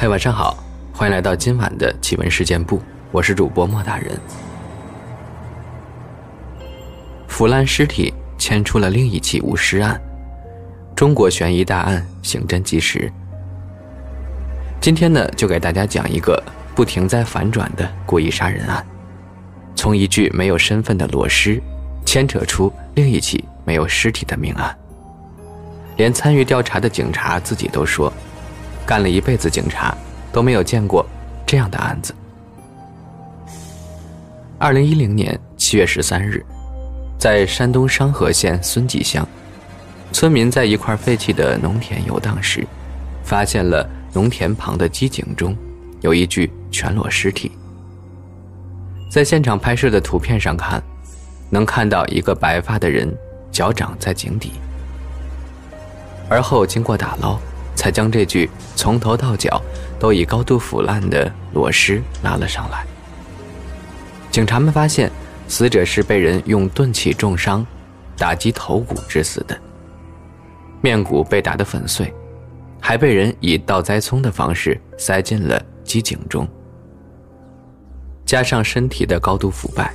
嗨，晚上好，欢迎来到今晚的奇闻事件部，我是主播莫大人。腐烂尸体牵出了另一起无尸案，中国悬疑大案刑侦纪实。今天呢，就给大家讲一个不停在反转的故意杀人案，从一具没有身份的裸尸，牵扯出另一起没有尸体的命案。连参与调查的警察自己都说，干了一辈子警察都没有见过这样的案子。二零一零年七月十三日，在山东商河县孙集乡，村民在一块废弃的农田游荡时，发现了。农田旁的机井中，有一具全裸尸体。在现场拍摄的图片上看，能看到一个白发的人脚掌在井底。而后经过打捞，才将这具从头到脚都已高度腐烂的裸尸拉了上来。警察们发现，死者是被人用钝器重伤，打击头骨致死的，面骨被打得粉碎。还被人以倒栽葱的方式塞进了机井中，加上身体的高度腐败，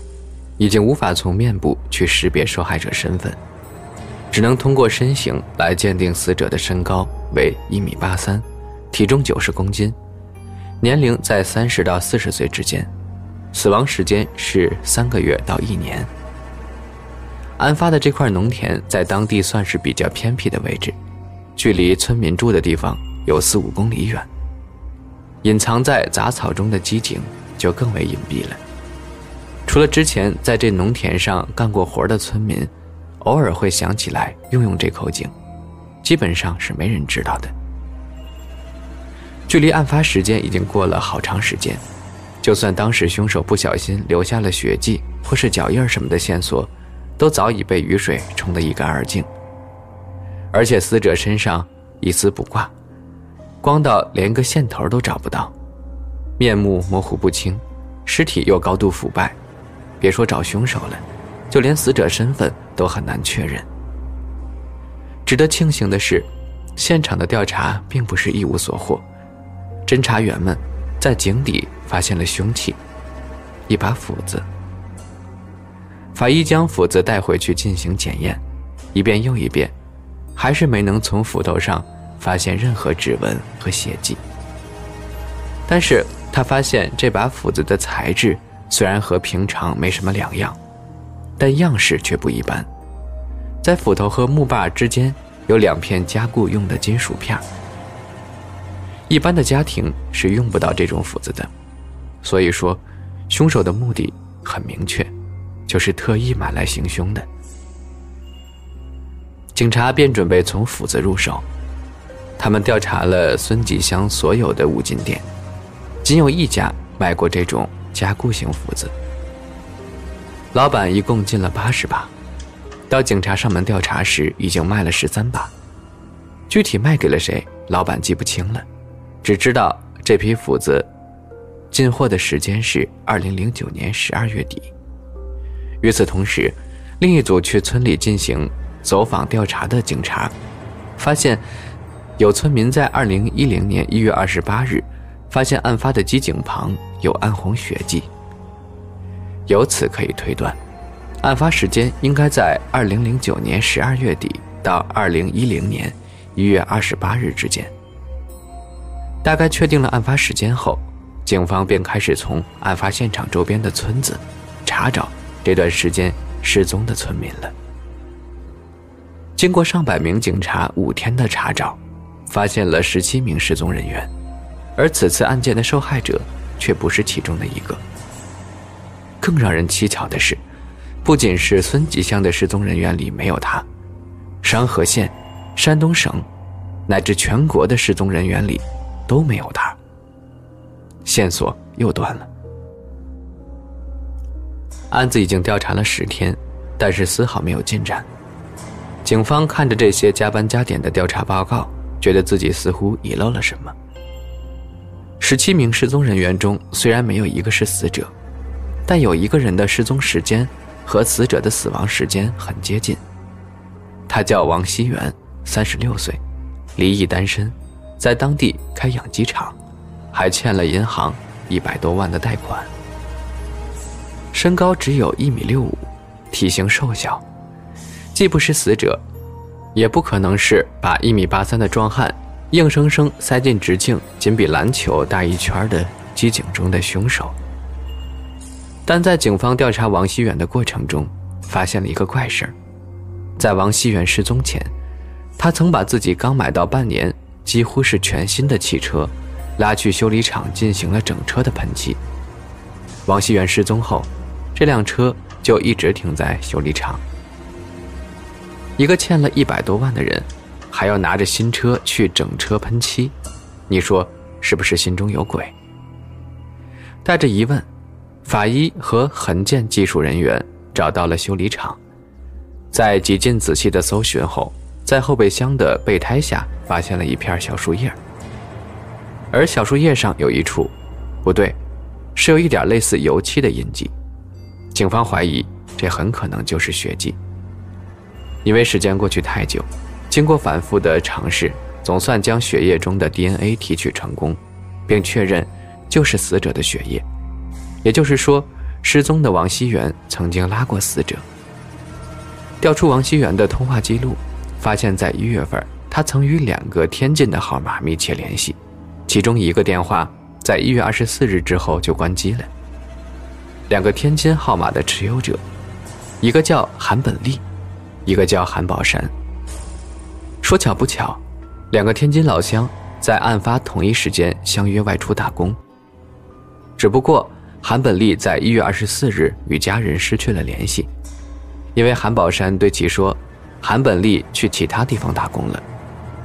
已经无法从面部去识别受害者身份，只能通过身形来鉴定死者的身高为一米八三，体重九十公斤，年龄在三十到四十岁之间，死亡时间是三个月到一年。案发的这块农田在当地算是比较偏僻的位置。距离村民住的地方有四五公里远，隐藏在杂草中的机井就更为隐蔽了。除了之前在这农田上干过活的村民，偶尔会想起来用用这口井，基本上是没人知道的。距离案发时间已经过了好长时间，就算当时凶手不小心留下了血迹或是脚印什么的线索，都早已被雨水冲得一干二净。而且死者身上一丝不挂，光到连个线头都找不到，面目模糊不清，尸体又高度腐败，别说找凶手了，就连死者身份都很难确认。值得庆幸的是，现场的调查并不是一无所获，侦查员们在井底发现了凶器，一把斧子。法医将斧子带回去进行检验，一遍又一遍。还是没能从斧头上发现任何指纹和血迹。但是他发现这把斧子的材质虽然和平常没什么两样，但样式却不一般。在斧头和木把之间有两片加固用的金属片。一般的家庭是用不到这种斧子的，所以说，凶手的目的很明确，就是特意买来行凶的。警察便准备从斧子入手，他们调查了孙集乡所有的五金店，仅有一家卖过这种加固型斧子。老板一共进了八十把，到警察上门调查时，已经卖了十三把。具体卖给了谁，老板记不清了，只知道这批斧子进货的时间是二零零九年十二月底。与此同时，另一组去村里进行。走访调查的警察发现，有村民在二零一零年一月二十八日发现案发的机井旁有暗红血迹。由此可以推断，案发时间应该在二零零九年十二月底到二零一零年一月二十八日之间。大概确定了案发时间后，警方便开始从案发现场周边的村子查找这段时间失踪的村民了。经过上百名警察五天的查找，发现了十七名失踪人员，而此次案件的受害者却不是其中的一个。更让人蹊跷的是，不仅是孙集乡的失踪人员里没有他，商河县、山东省，乃至全国的失踪人员里都没有他。线索又断了。案子已经调查了十天，但是丝毫没有进展。警方看着这些加班加点的调查报告，觉得自己似乎遗漏了什么。十七名失踪人员中，虽然没有一个是死者，但有一个人的失踪时间和死者的死亡时间很接近。他叫王熙元，三十六岁，离异单身，在当地开养鸡场，还欠了银行一百多万的贷款。身高只有一米六五，体型瘦小，既不是死者，也不可能是把一米八三的壮汉硬生生塞进直径仅比篮球大一圈的机井中的凶手。但在警方调查王熙远的过程中，发现了一个怪事儿：在王熙远失踪前，他曾把自己刚买到半年、几乎是全新的汽车，拉去修理厂进行了整车的喷漆。王熙远失踪后，这辆车就一直停在修理厂。一个欠了一百多万的人，还要拿着新车去整车喷漆，你说是不是心中有鬼？带着疑问。法医和痕鉴技术人员找到了修理厂，在极尽仔细的搜寻后，在后备箱的备胎下发现了一片小树叶，而小树叶上有一处，不对，是有一点类似油漆的印记。警方怀疑这很可能就是血迹。因为时间过去太久，经过反复的尝试，总算将血液中的 DNA 提取成功，并确认就是死者的血液。也就是说，失踪的王熙元曾经拉过死者。调出王熙元的通话记录，发现，在一月份，他曾与两个天津的号码密切联系，其中一个电话在一月二十四日之后就关机了。两个天津号码的持有者，一个叫韩本利，一个叫韩宝山。说巧不巧，两个天津老乡在案发同一时间相约外出打工，只不过。韩本利在一月二十四日与家人失去了联系，因为韩宝山对其说，韩本利去其他地方打工了，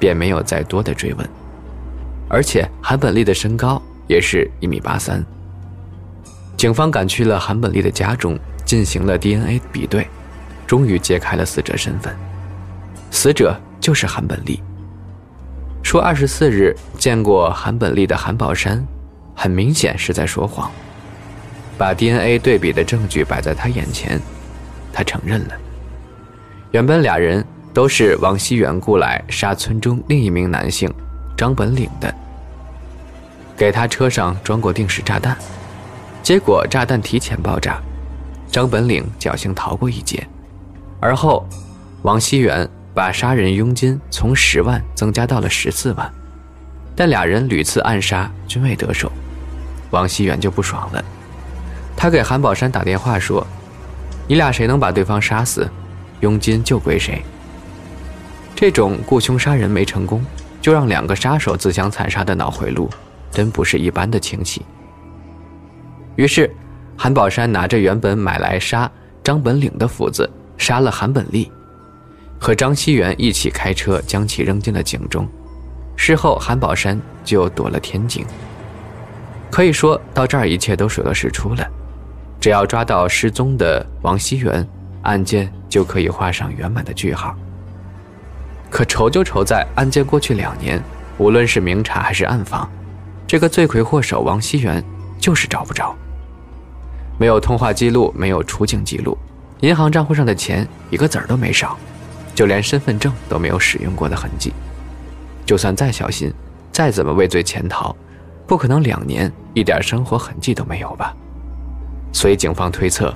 便没有再多的追问。而且韩本利的身高也是一米八三。警方赶去了韩本利的家中，进行了 DNA 比对，终于揭开了死者身份，死者就是韩本利。说二十四日见过韩本利的韩宝山，很明显是在说谎。把 DNA 对比的证据摆在他眼前，他承认了。原本俩人都是王熙元雇来杀村中另一名男性张本岭的，给他车上装过定时炸弹，结果炸弹提前爆炸，张本岭侥幸逃过一劫。而后，王熙元把杀人佣金从十万增加到了十四万，但俩人屡次暗杀均未得手，王熙元就不爽了。他给韩宝山打电话说：“你俩谁能把对方杀死，佣金就归谁。”这种雇凶杀人没成功，就让两个杀手自相残杀的脑回路，真不是一般的清晰。于是，韩宝山拿着原本买来杀张本岭的斧子，杀了韩本利，和张熙元一起开车将其扔进了井中。事后，韩宝山就躲了天井。可以说到这儿，一切都水落石出了。只要抓到失踪的王熙元，案件就可以画上圆满的句号。可愁就愁在案件过去两年，无论是明查还是暗访，这个罪魁祸首王熙元就是找不着。没有通话记录，没有出境记录，银行账户上的钱一个子儿都没少，就连身份证都没有使用过的痕迹。就算再小心，再怎么畏罪潜逃，不可能两年一点生活痕迹都没有吧？所以，警方推测，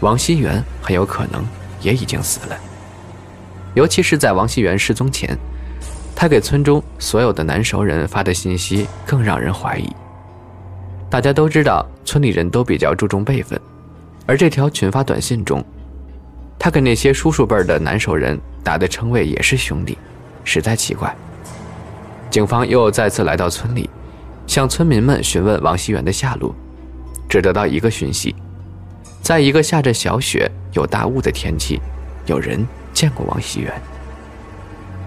王熙元很有可能也已经死了。尤其是在王熙元失踪前，他给村中所有的男熟人发的信息更让人怀疑。大家都知道，村里人都比较注重辈分，而这条群发短信中，他给那些叔叔辈的男熟人打的称谓也是兄弟，实在奇怪。警方又再次来到村里，向村民们询问王熙元的下落。只得到一个讯息，在一个下着小雪、有大雾的天气，有人见过王熙元。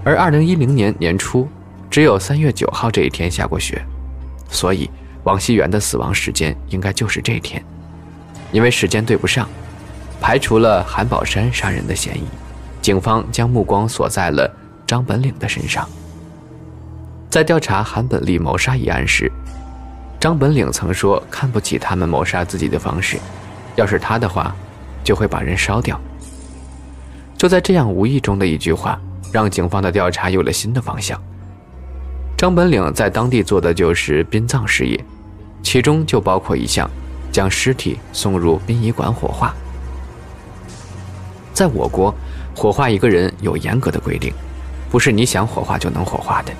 而二零一零年年初，只有三月九号这一天下过雪，所以王熙元的死亡时间应该就是这天。因为时间对不上，排除了韩宝山杀人的嫌疑，警方将目光锁在了张本岭的身上。在调查韩本利谋杀一案时。张本岭曾说看不起他们谋杀自己的方式，要是他的话，就会把人烧掉。就在这样无意中的一句话，让警方的调查有了新的方向。张本岭在当地做的就是殡葬事业，其中就包括一项，将尸体送入殡仪馆火化。在我国，火化一个人有严格的规定，不是你想火化就能火化的。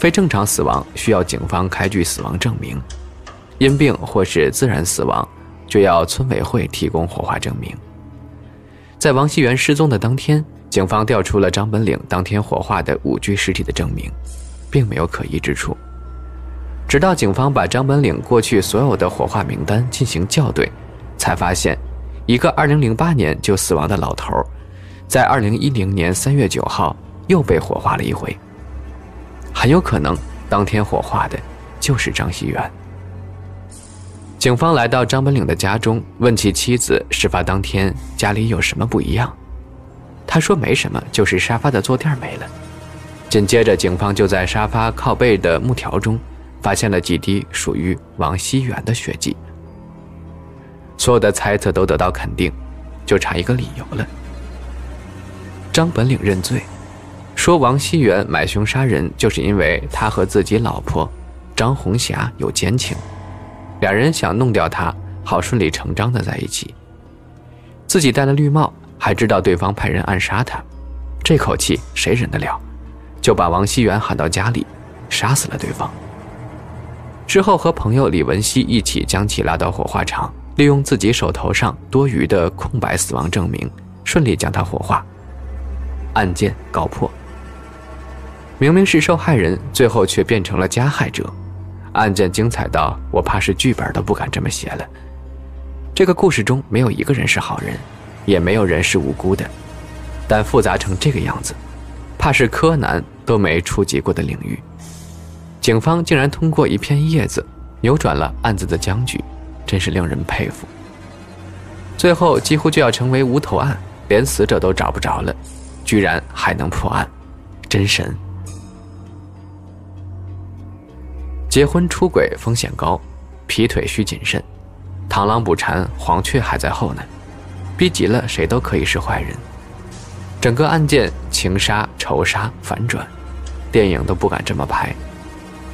非正常死亡需要警方开具死亡证明，因病或是自然死亡，就要村委会提供火化证明。在王熙元失踪的当天，警方调出了张本岭当天火化的五具尸体的证明，并没有可疑之处。直到警方把张本岭过去所有的火化名单进行校对，才发现，一个2008年就死亡的老头，在2010年3月9号又被火化了一回。很有可能，当天火化的就是张熙元。警方来到张本岭的家中，问其妻子事发当天家里有什么不一样。他说没什么，就是沙发的坐垫没了。紧接着，警方就在沙发靠背的木条中，发现了几滴属于王熙元的血迹。所有的猜测都得到肯定，就差一个理由了。张本岭认罪。说王熙元买凶杀人，就是因为他和自己老婆张红霞有奸情，两人想弄掉他，好顺理成章的在一起。自己戴了绿帽，还知道对方派人暗杀他，这口气谁忍得了？就把王熙元喊到家里，杀死了对方。之后和朋友李文熙一起将其拉到火化场，利用自己手头上多余的空白死亡证明，顺利将他火化，案件告破。明明是受害人，最后却变成了加害者，案件精彩到我怕是剧本都不敢这么写了。这个故事中没有一个人是好人，也没有人是无辜的，但复杂成这个样子，怕是柯南都没触及过的领域。警方竟然通过一片叶子扭转了案子的僵局，真是令人佩服。最后几乎就要成为无头案，连死者都找不着了，居然还能破案，真神！结婚出轨风险高，劈腿需谨慎，螳螂捕蝉，黄雀还在后呢。逼急了，谁都可以是坏人。整个案件情杀、仇杀、反转，电影都不敢这么拍。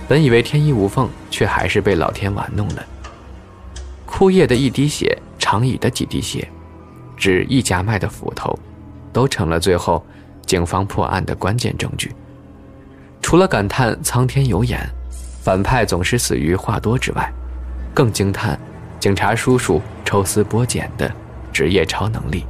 本以为天衣无缝，却还是被老天玩弄了。枯叶的一滴血，长椅的几滴血，指一家卖的斧头，都成了最后警方破案的关键证据。除了感叹苍天有眼。反派总是死于话多之外，更惊叹警察叔叔抽丝剥茧的职业超能力。